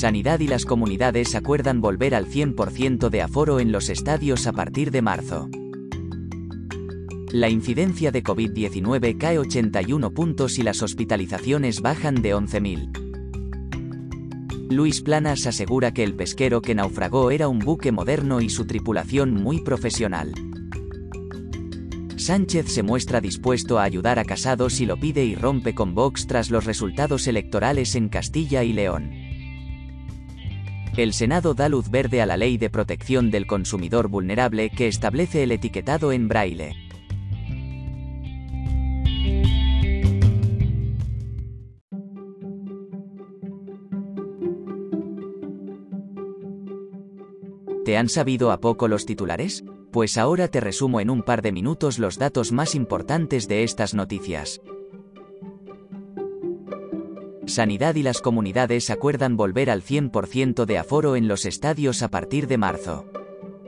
Sanidad y las comunidades acuerdan volver al 100% de aforo en los estadios a partir de marzo. La incidencia de COVID-19 cae 81 puntos y las hospitalizaciones bajan de 11.000. Luis Planas asegura que el pesquero que naufragó era un buque moderno y su tripulación muy profesional. Sánchez se muestra dispuesto a ayudar a Casado si lo pide y rompe con Vox tras los resultados electorales en Castilla y León. El Senado da luz verde a la Ley de Protección del Consumidor Vulnerable que establece el etiquetado en braille. ¿Te han sabido a poco los titulares? Pues ahora te resumo en un par de minutos los datos más importantes de estas noticias. Sanidad y las comunidades acuerdan volver al 100% de aforo en los estadios a partir de marzo.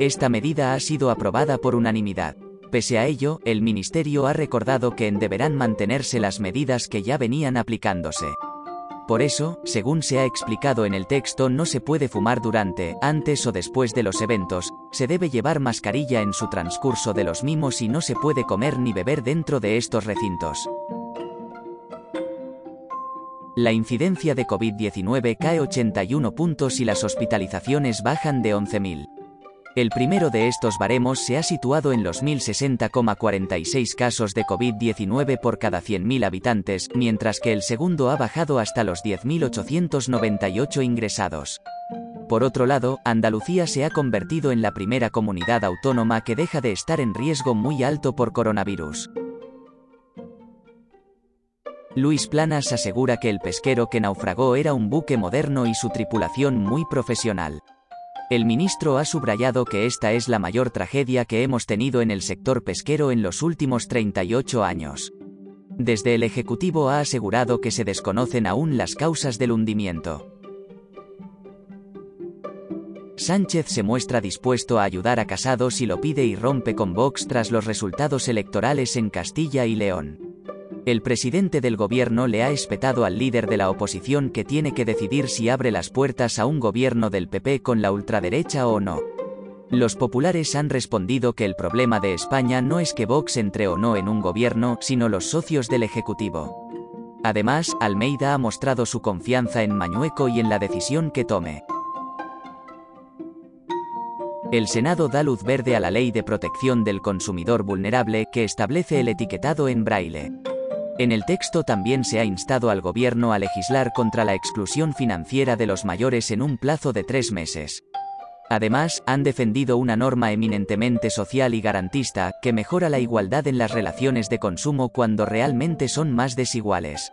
Esta medida ha sido aprobada por unanimidad. Pese a ello, el Ministerio ha recordado que deberán mantenerse las medidas que ya venían aplicándose. Por eso, según se ha explicado en el texto, no se puede fumar durante, antes o después de los eventos, se debe llevar mascarilla en su transcurso de los mimos y no se puede comer ni beber dentro de estos recintos. La incidencia de COVID-19 cae 81 puntos y las hospitalizaciones bajan de 11.000. El primero de estos baremos se ha situado en los 1.060,46 casos de COVID-19 por cada 100.000 habitantes, mientras que el segundo ha bajado hasta los 10.898 ingresados. Por otro lado, Andalucía se ha convertido en la primera comunidad autónoma que deja de estar en riesgo muy alto por coronavirus. Luis Planas asegura que el pesquero que naufragó era un buque moderno y su tripulación muy profesional. El ministro ha subrayado que esta es la mayor tragedia que hemos tenido en el sector pesquero en los últimos 38 años. Desde el Ejecutivo ha asegurado que se desconocen aún las causas del hundimiento. Sánchez se muestra dispuesto a ayudar a Casado si lo pide y rompe con Vox tras los resultados electorales en Castilla y León. El presidente del gobierno le ha espetado al líder de la oposición que tiene que decidir si abre las puertas a un gobierno del PP con la ultraderecha o no. Los populares han respondido que el problema de España no es que Vox entre o no en un gobierno, sino los socios del Ejecutivo. Además, Almeida ha mostrado su confianza en Mañueco y en la decisión que tome. El Senado da luz verde a la Ley de Protección del Consumidor Vulnerable que establece el etiquetado en braille. En el texto también se ha instado al Gobierno a legislar contra la exclusión financiera de los mayores en un plazo de tres meses. Además, han defendido una norma eminentemente social y garantista, que mejora la igualdad en las relaciones de consumo cuando realmente son más desiguales.